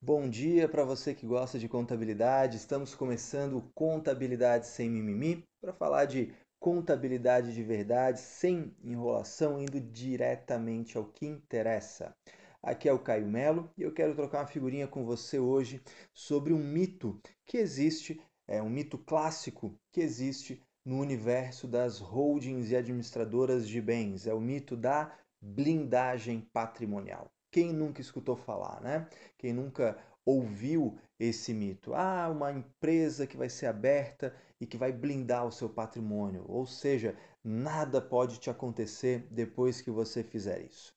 Bom dia para você que gosta de contabilidade. Estamos começando Contabilidade Sem Mimimi para falar de contabilidade de verdade, sem enrolação, indo diretamente ao que interessa. Aqui é o Caio Melo e eu quero trocar uma figurinha com você hoje sobre um mito que existe, é um mito clássico que existe no universo das holdings e administradoras de bens. É o mito da blindagem patrimonial. Quem nunca escutou falar, né? Quem nunca ouviu esse mito? Ah, uma empresa que vai ser aberta e que vai blindar o seu patrimônio, ou seja, nada pode te acontecer depois que você fizer isso.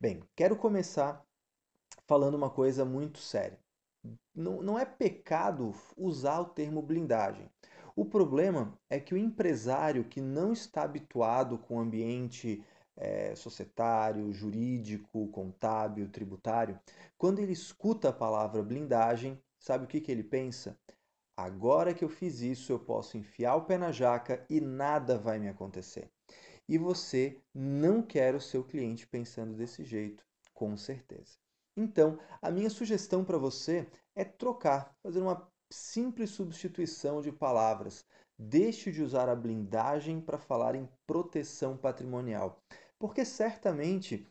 Bem, quero começar falando uma coisa muito séria. Não, não é pecado usar o termo blindagem. O problema é que o empresário que não está habituado com o ambiente é, societário, jurídico, contábil, tributário, quando ele escuta a palavra blindagem, sabe o que, que ele pensa? Agora que eu fiz isso, eu posso enfiar o pé na jaca e nada vai me acontecer. E você não quer o seu cliente pensando desse jeito, com certeza. Então, a minha sugestão para você é trocar, fazer uma simples substituição de palavras. Deixe de usar a blindagem para falar em proteção patrimonial. Porque certamente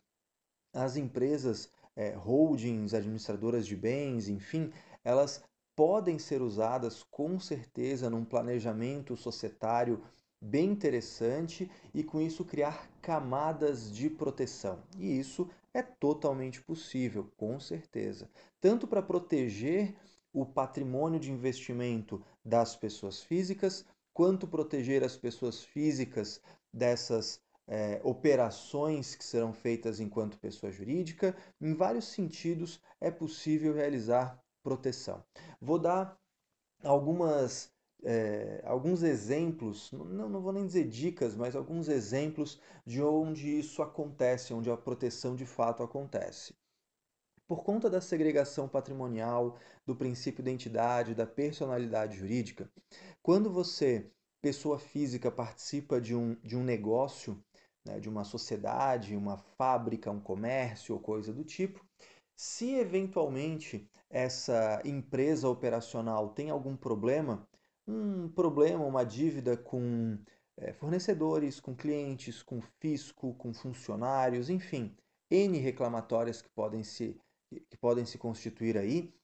as empresas é, holdings, administradoras de bens, enfim, elas podem ser usadas com certeza num planejamento societário bem interessante e com isso criar camadas de proteção. E isso é totalmente possível, com certeza. Tanto para proteger o patrimônio de investimento das pessoas físicas, quanto proteger as pessoas físicas dessas é, operações que serão feitas enquanto pessoa jurídica. Em vários sentidos é possível realizar proteção. Vou dar algumas é, alguns exemplos, não, não vou nem dizer dicas, mas alguns exemplos de onde isso acontece, onde a proteção de fato acontece. Por conta da segregação patrimonial, do princípio da entidade, da personalidade jurídica, quando você, pessoa física, participa de um, de um negócio, né, de uma sociedade, uma fábrica, um comércio ou coisa do tipo, se eventualmente essa empresa operacional tem algum problema, um problema, uma dívida com é, fornecedores, com clientes, com fisco, com funcionários, enfim, N reclamatórias que podem se, que podem se constituir aí,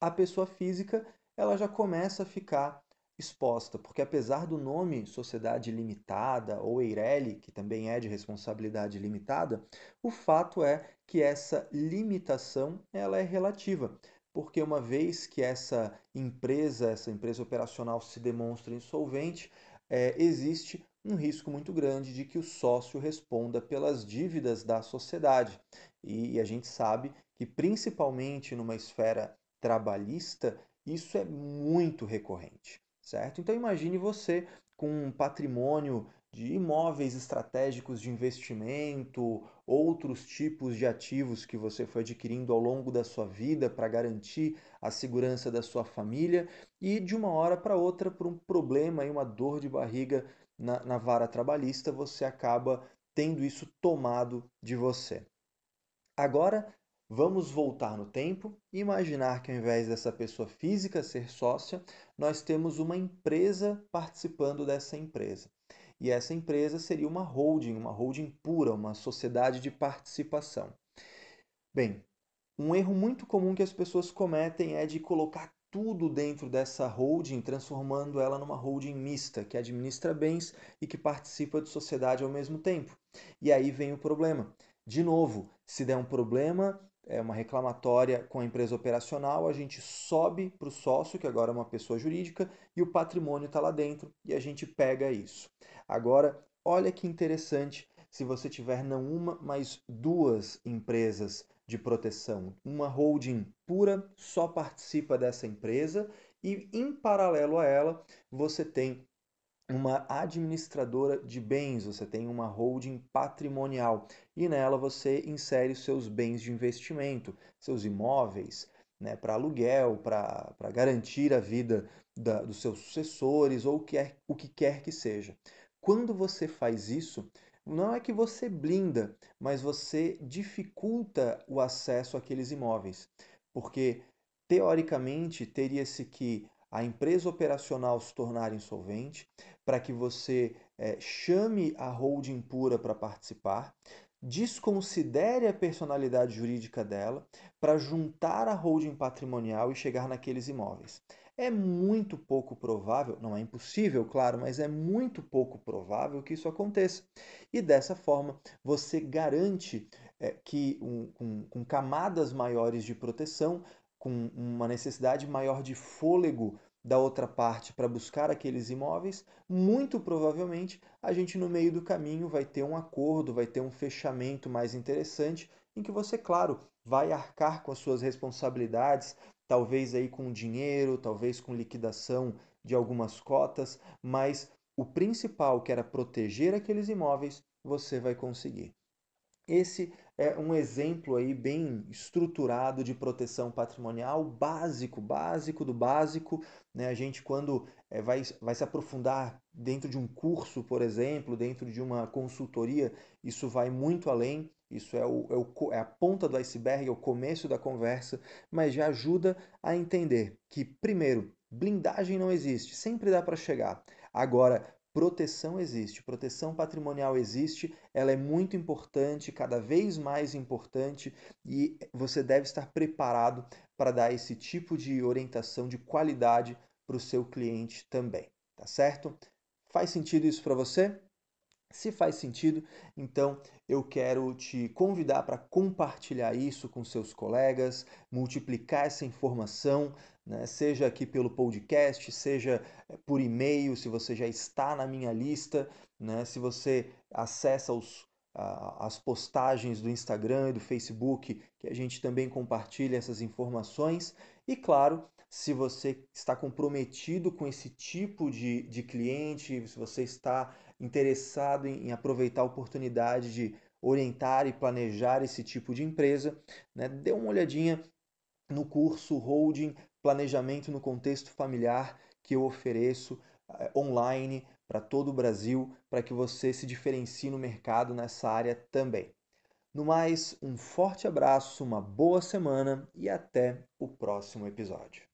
a pessoa física ela já começa a ficar exposta, porque apesar do nome Sociedade Limitada ou Eireli, que também é de responsabilidade limitada, o fato é que essa limitação ela é relativa, porque uma vez que essa empresa, essa empresa operacional se demonstra insolvente, é, existe um risco muito grande de que o sócio responda pelas dívidas da sociedade. E, e a gente sabe que, principalmente numa esfera trabalhista, isso é muito recorrente certo? Então imagine você com um patrimônio de imóveis estratégicos de investimento, outros tipos de ativos que você foi adquirindo ao longo da sua vida para garantir a segurança da sua família e de uma hora para outra, por um problema e uma dor de barriga na, na vara trabalhista, você acaba tendo isso tomado de você. Agora, Vamos voltar no tempo e imaginar que ao invés dessa pessoa física ser sócia, nós temos uma empresa participando dessa empresa. E essa empresa seria uma holding, uma holding pura, uma sociedade de participação. Bem, um erro muito comum que as pessoas cometem é de colocar tudo dentro dessa holding, transformando ela numa holding mista, que administra bens e que participa de sociedade ao mesmo tempo. E aí vem o problema. De novo, se der um problema, é uma reclamatória com a empresa operacional, a gente sobe para o sócio, que agora é uma pessoa jurídica, e o patrimônio está lá dentro e a gente pega isso. Agora, olha que interessante se você tiver não uma, mas duas empresas de proteção. Uma holding pura só participa dessa empresa e, em paralelo a ela, você tem uma administradora de bens, você tem uma holding patrimonial e nela você insere os seus bens de investimento, seus imóveis, né, para aluguel, para garantir a vida da, dos seus sucessores ou quer, o que quer que seja. Quando você faz isso, não é que você blinda, mas você dificulta o acesso àqueles imóveis. porque teoricamente teria-se que a empresa operacional se tornar insolvente, para que você é, chame a holding pura para participar, desconsidere a personalidade jurídica dela para juntar a holding patrimonial e chegar naqueles imóveis. É muito pouco provável, não é impossível, claro, mas é muito pouco provável que isso aconteça. E dessa forma, você garante é, que, um, com, com camadas maiores de proteção, com uma necessidade maior de fôlego da outra parte para buscar aqueles imóveis, muito provavelmente a gente no meio do caminho vai ter um acordo, vai ter um fechamento mais interessante em que você, claro, vai arcar com as suas responsabilidades, talvez aí com dinheiro, talvez com liquidação de algumas cotas, mas o principal, que era proteger aqueles imóveis, você vai conseguir. Esse é um exemplo aí bem estruturado de proteção patrimonial, básico, básico do básico. Né? A gente, quando é, vai, vai se aprofundar dentro de um curso, por exemplo, dentro de uma consultoria, isso vai muito além. Isso é, o, é, o, é a ponta do iceberg, é o começo da conversa, mas já ajuda a entender que, primeiro, blindagem não existe, sempre dá para chegar. Agora, proteção existe, proteção patrimonial existe, ela é muito importante, cada vez mais importante, e você deve estar preparado para dar esse tipo de orientação de qualidade para o seu cliente também, tá certo? Faz sentido isso para você? Se faz sentido, então eu quero te convidar para compartilhar isso com seus colegas, multiplicar essa informação, né? seja aqui pelo podcast, seja eh, por e-mail, se você já está na minha lista, né? se você acessa os, as postagens do Instagram e do Facebook, que a gente também compartilha essas informações. E claro, se você está comprometido com esse tipo de, de cliente, se você está interessado em, em aproveitar a oportunidade de orientar e planejar esse tipo de empresa, né, dê uma olhadinha no curso Holding Planejamento no Contexto Familiar que eu ofereço eh, online para todo o Brasil, para que você se diferencie no mercado nessa área também. No mais, um forte abraço, uma boa semana e até o próximo episódio.